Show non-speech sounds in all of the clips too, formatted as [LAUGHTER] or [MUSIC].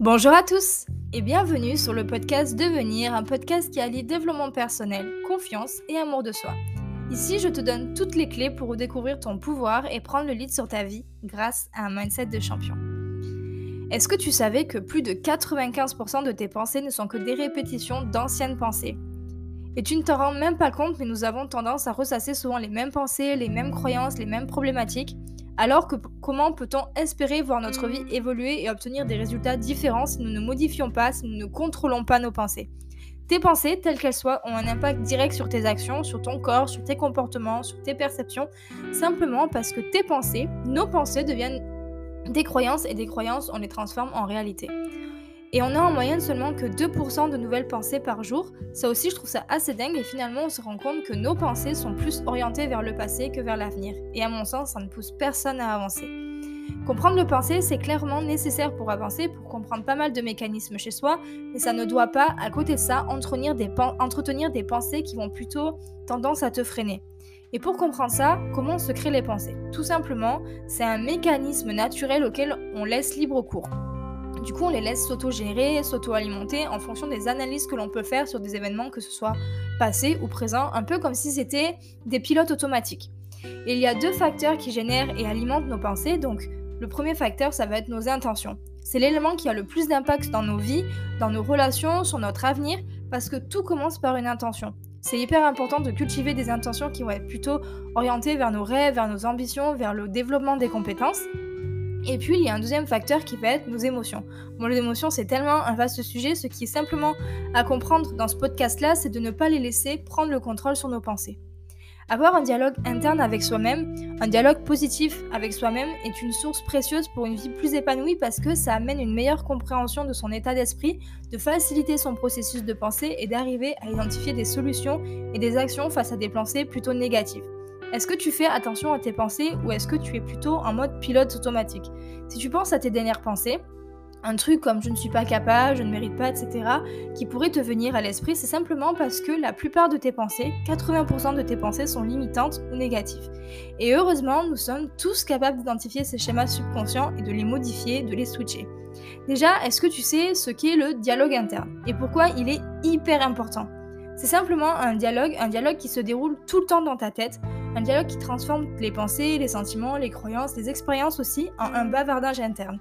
Bonjour à tous et bienvenue sur le podcast Devenir, un podcast qui allie développement personnel, confiance et amour de soi. Ici, je te donne toutes les clés pour découvrir ton pouvoir et prendre le lead sur ta vie grâce à un mindset de champion. Est-ce que tu savais que plus de 95% de tes pensées ne sont que des répétitions d'anciennes pensées? Et tu ne t'en rends même pas compte, mais nous avons tendance à ressasser souvent les mêmes pensées, les mêmes croyances, les mêmes problématiques, alors que comment peut-on espérer voir notre vie évoluer et obtenir des résultats différents si nous ne modifions pas, si nous ne contrôlons pas nos pensées? Tes pensées, telles qu'elles soient, ont un impact direct sur tes actions, sur ton corps, sur tes comportements, sur tes perceptions, simplement parce que tes pensées, nos pensées deviennent des croyances et des croyances, on les transforme en réalité. Et on a en moyenne seulement que 2% de nouvelles pensées par jour. Ça aussi, je trouve ça assez dingue. Et finalement, on se rend compte que nos pensées sont plus orientées vers le passé que vers l'avenir. Et à mon sens, ça ne pousse personne à avancer. Comprendre le passé, c'est clairement nécessaire pour avancer, pour comprendre pas mal de mécanismes chez soi, mais ça ne doit pas, à côté de ça, entretenir des, pensées qui vont plutôt tendance à te freiner. Et pour comprendre ça, comment se créent les pensées? Tout simplement, c'est un mécanisme naturel auquel on laisse libre cours. Du coup, on les laisse s'auto-gérer, s'auto-alimenter en fonction des analyses que l'on peut faire sur des événements, que ce soit passés ou présents, un peu comme si c'était des pilotes automatiques. Et il y a deux facteurs qui génèrent et alimentent nos pensées. Donc, le premier facteur, ça va être nos intentions. C'est l'élément qui a le plus d'impact dans nos vies, dans nos relations, sur notre avenir, parce que tout commence par une intention. C'est hyper important de cultiver des intentions qui vont être plutôt orientées vers nos rêves, vers nos ambitions, vers le développement des compétences. Et puis, il y a un deuxième facteur qui va être nos émotions. Bon, les émotions, c'est tellement un vaste sujet. Ce qui est simplement à comprendre dans ce podcast-là, c'est de ne pas les laisser prendre le contrôle sur nos pensées. Avoir un dialogue interne avec soi-même, un dialogue positif avec soi-même est une source précieuse pour une vie plus épanouie parce que ça amène une meilleure compréhension de son état d'esprit, de faciliter son processus de pensée et d'arriver à identifier des solutions et des actions face à des pensées plutôt négatives. Est-ce que tu fais attention à tes pensées ou est-ce que tu es plutôt en mode pilote automatique? Si tu penses à tes dernières pensées, un truc comme je ne suis pas capable, je ne mérite pas, etc., qui pourrait te venir à l'esprit, c'est simplement parce que la plupart de tes pensées, 80% de tes pensées sont limitantes ou négatives. Et heureusement, nous sommes tous capables d'identifier ces schémas subconscients et de les modifier, de les switcher. Déjà, est-ce que tu sais ce qu'est le dialogue interne et pourquoi il est hyper important? C'est simplement un dialogue, un dialogue qui se déroule tout le temps dans ta tête, un dialogue qui transforme les pensées, les sentiments, les croyances, les expériences aussi en un bavardage interne.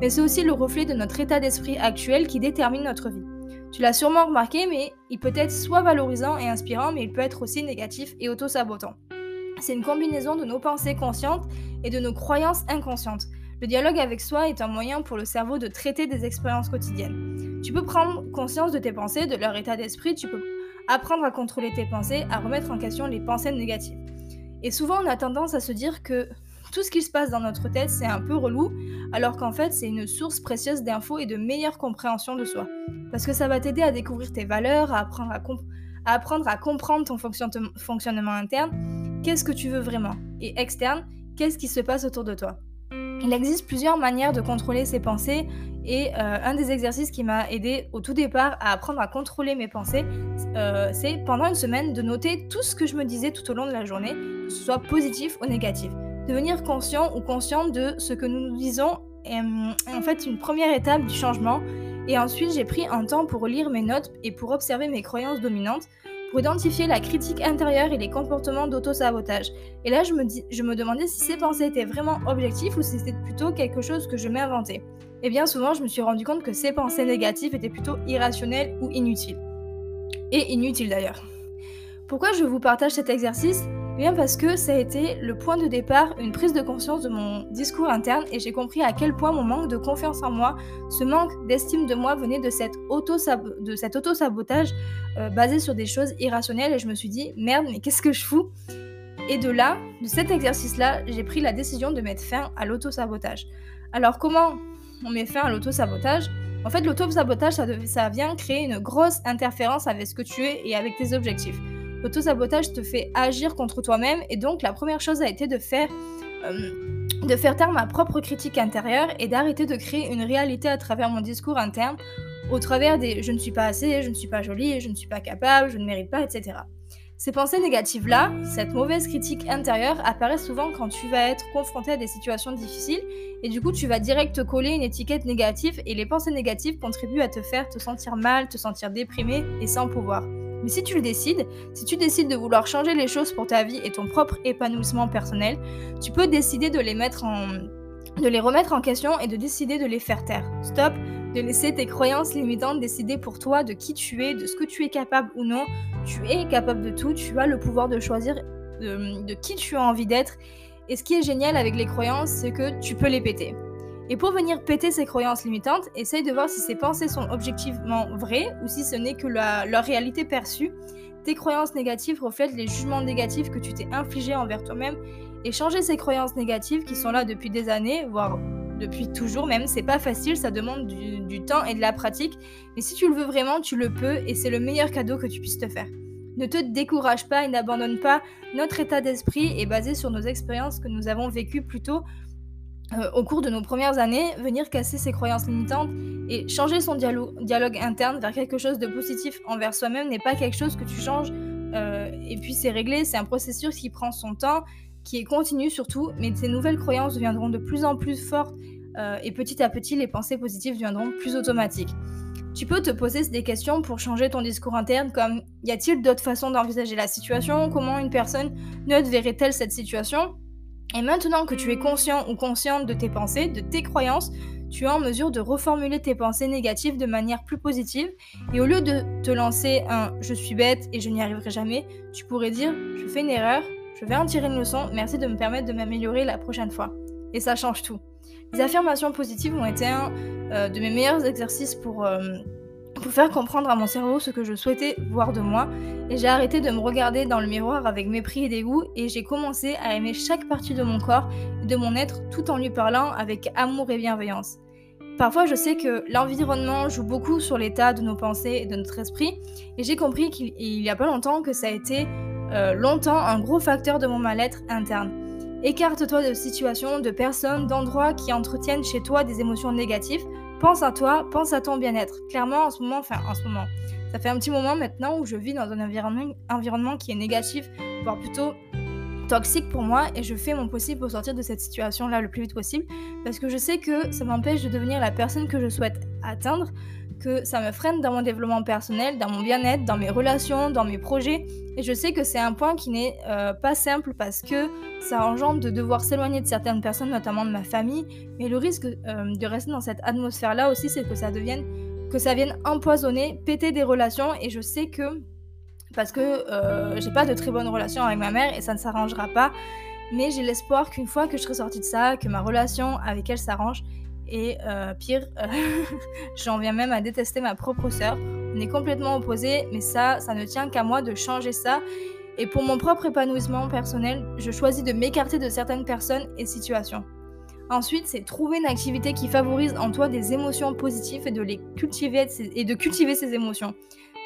Mais c'est aussi le reflet de notre état d'esprit actuel qui détermine notre vie. Tu l'as sûrement remarqué, mais il peut être soit valorisant et inspirant, mais il peut être aussi négatif et auto-sabotant. C'est une combinaison de nos pensées conscientes et de nos croyances inconscientes. Le dialogue avec soi est un moyen pour le cerveau de traiter des expériences quotidiennes. Tu peux prendre conscience de tes pensées, de leur état d'esprit, tu peux apprendre à contrôler tes pensées, à remettre en question les pensées négatives. Et souvent, on a tendance à se dire que tout ce qui se passe dans notre tête, c'est un peu relou, alors qu'en fait, c'est une source précieuse d'infos et de meilleure compréhension de soi. Parce que ça va t'aider à découvrir tes valeurs, à apprendre à, comprendre ton fonctionnement interne, qu'est-ce que tu veux vraiment, et externe, qu'est-ce qui se passe autour de toi? Il existe plusieurs manières de contrôler ses pensées et euh, un des exercices qui m'a aidé au tout départ à apprendre à contrôler mes pensées, euh, c'est pendant une semaine de noter tout ce que je me disais tout au long de la journée, que ce soit positif ou négatif. Devenir conscient ou consciente de ce que nous nous disons est en fait une première étape du changement. Et ensuite, j'ai pris un temps pour lire mes notes et pour observer mes croyances dominantes pour identifier la critique intérieure et les comportements d'auto-sabotage. Et là, je me, je me demandais si ces pensées étaient vraiment objectives ou si c'était plutôt quelque chose que je m'inventais. Et bien souvent, je me suis rendu compte que ces pensées négatives étaient plutôt irrationnelles ou inutiles. Et inutiles d'ailleurs. Pourquoi je vous partage cet exercice? eh bien parce que ça a été le point de départ, une prise de conscience de mon discours interne et j'ai compris à quel point mon manque de confiance en moi, ce manque d'estime de moi venait de, cet auto-sabotage euh, basé sur des choses irrationnelles et je me suis dit merde mais qu'est-ce que je fous? Et de là, de cet exercice-là, j'ai pris la décision de mettre fin à l'auto-sabotage. Alors comment on met fin à l'auto-sabotage? En fait l'auto-sabotage ça vient créer une grosse interférence avec ce que tu es et avec tes objectifs. L'auto-sabotage te fait agir contre toi-même et donc la première chose a été de faire, euh, de faire taire ma propre critique intérieure et d'arrêter de créer une réalité à travers mon discours interne, au travers des je ne suis pas assez, je ne suis pas jolie, je ne suis pas capable, je ne mérite pas, etc. Ces pensées négatives-là, cette mauvaise critique intérieure apparaît souvent quand tu vas être confronté à des situations difficiles et du coup tu vas direct coller une étiquette négative et les pensées négatives contribuent à te faire te sentir mal, te sentir déprimé et sans pouvoir. Mais si tu le décides, si tu décides de vouloir changer les choses pour ta vie et ton propre épanouissement personnel, tu peux décider de les mettre en de les remettre en question et de décider de les faire taire. Stop de laisser tes croyances limitantes décider pour toi de qui tu es, de ce que tu es capable ou non. Tu es capable de tout, tu as le pouvoir de choisir de, qui tu as envie d'être. Et ce qui est génial avec les croyances, c'est que tu peux les péter. Et pour venir péter ces croyances limitantes, essaye de voir si ces pensées sont objectivement vraies ou si ce n'est que leur réalité perçue. Tes croyances négatives reflètent les jugements négatifs que tu t'es infligés envers toi-même et changer ces croyances négatives qui sont là depuis des années, voire depuis toujours même, c'est pas facile, ça demande du, temps et de la pratique, mais si tu le veux vraiment, tu le peux et c'est le meilleur cadeau que tu puisses te faire. Ne te décourage pas et n'abandonne pas. Notre état d'esprit est basé sur nos expériences que nous avons vécues plutôt euh, au cours de nos premières années. Venir casser ses croyances limitantes et changer son dialogue interne vers quelque chose de positif envers soi-même n'est pas quelque chose que tu changes euh, et puis c'est réglé. C'est un processus qui prend son temps qui est continue surtout, mais ces nouvelles croyances deviendront de plus en plus fortes euh, et petit à petit, les pensées positives deviendront plus automatiques. Tu peux te poser des questions pour changer ton discours interne, comme y a-t-il d'autres façons d'envisager la situation? Comment une personne neutre verrait-elle cette situation? Et maintenant que tu es conscient ou consciente de tes pensées, de tes croyances, tu es en mesure de reformuler tes pensées négatives de manière plus positive. Et au lieu de te lancer un je suis bête et je n'y arriverai jamais, tu pourrais dire je fais une erreur, je vais en tirer une leçon, merci de me permettre de m'améliorer la prochaine fois. Et ça change tout. Les affirmations positives ont été un euh, de mes meilleurs exercices pour, euh, pour faire comprendre à mon cerveau ce que je souhaitais voir de moi. Et j'ai arrêté de me regarder dans le miroir avec mépris et dégoût et j'ai commencé à aimer chaque partie de mon corps et de mon être tout en lui parlant avec amour et bienveillance. Parfois, je sais que l'environnement joue beaucoup sur l'état de nos pensées et de notre esprit, et j'ai compris qu'il n'y a pas longtemps que ça a été euh, longtemps un gros facteur de mon mal-être interne. Écarte-toi de situations, de personnes, d'endroits qui entretiennent chez toi des émotions négatives. Pense à toi, pense à ton bien-être. Clairement, en ce moment, enfin en ce moment, ça fait un petit moment maintenant où je vis dans un environnement, environnement qui est négatif, voire plutôt toxique pour moi et je fais mon possible pour sortir de cette situation là le plus vite possible parce que je sais que ça m'empêche de devenir la personne que je souhaite atteindre que ça me freine dans mon développement personnel, dans mon bien-être, dans mes relations, dans mes projets. Et je sais que c'est un point qui n'est euh, pas simple parce que ça engendre de devoir s'éloigner de certaines personnes, notamment de ma famille. Mais le risque euh, de rester dans cette atmosphère-là aussi, c'est que ça devienne, que ça vienne empoisonner, péter des relations. Et je sais que parce que euh, j'ai pas de très bonnes relations avec ma mère et ça ne s'arrangera pas. Mais j'ai l'espoir qu'une fois que je serai sortie de ça, que ma relation avec elle s'arrange, et euh, pire, euh, [LAUGHS] j'en viens même à détester ma propre sœur. On est complètement opposés, mais ça, ça ne tient qu'à moi de changer ça. Et pour mon propre épanouissement personnel, je choisis de m'écarter de certaines personnes et situations. Ensuite, c'est trouver une activité qui favorise en toi des émotions positives et de les cultiver et de cultiver ces émotions.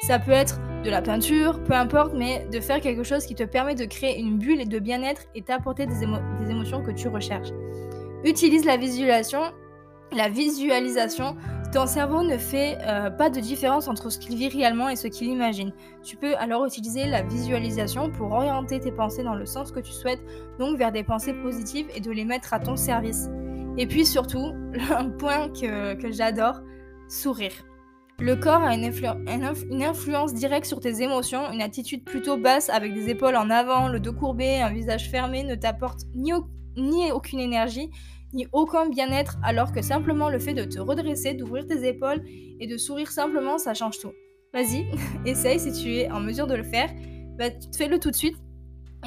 Ça peut être de la peinture, peu importe, mais de faire quelque chose qui te permet de créer une bulle et de bien-être et t'apporter des, des émotions que tu recherches. Utilise la visualisation la visualisation, ton cerveau ne fait euh, pas de différence entre ce qu'il vit réellement et ce qu'il imagine. Tu peux alors utiliser la visualisation pour orienter tes pensées dans le sens que tu souhaites, donc vers des pensées positives et de les mettre à ton service. Et puis surtout, [LAUGHS] un point que, j'adore, sourire. Le corps a une, influence directe sur tes émotions. Une attitude plutôt basse avec des épaules en avant, le dos courbé, un visage fermé ne t'apporte ni aucune énergie, ni aucun bien-être, alors que simplement le fait de te redresser, d'ouvrir tes épaules et de sourire simplement, ça change tout. Vas-y, [LAUGHS] essaye si tu es en mesure de le faire. Bah, Fais-le tout de suite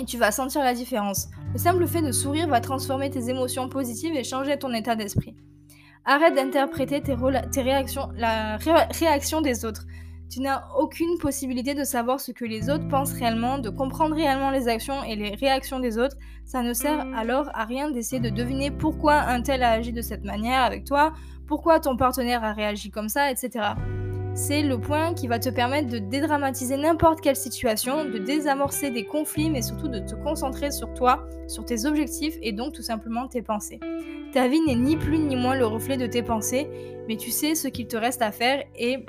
et tu vas sentir la différence. Le simple fait de sourire va transformer tes émotions positives et changer ton état d'esprit. Arrête d'interpréter tes, réactions, la réaction des autres. Tu n'as aucune possibilité de savoir ce que les autres pensent réellement, de comprendre réellement les actions et les réactions des autres. Ça ne sert alors à rien d'essayer de deviner pourquoi un tel a agi de cette manière avec toi, pourquoi ton partenaire a réagi comme ça, etc. C'est le point qui va te permettre de dédramatiser n'importe quelle situation, de désamorcer des conflits, mais surtout de te concentrer sur toi, sur tes objectifs et donc tout simplement tes pensées. Ta vie n'est ni plus ni moins le reflet de tes pensées, mais tu sais ce qu'il te reste à faire et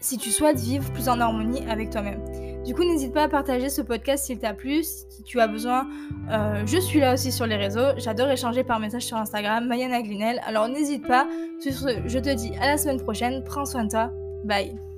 si tu souhaites vivre plus en harmonie avec toi-même. Du coup, n'hésite pas à partager ce podcast s'il t'a plu, si tu as besoin. Euh, je suis là aussi sur les réseaux. J'adore échanger par message sur Instagram, Mayana Glinel. Alors n'hésite pas. Sur ce, je te dis à la semaine prochaine. Prends soin de toi. Bye.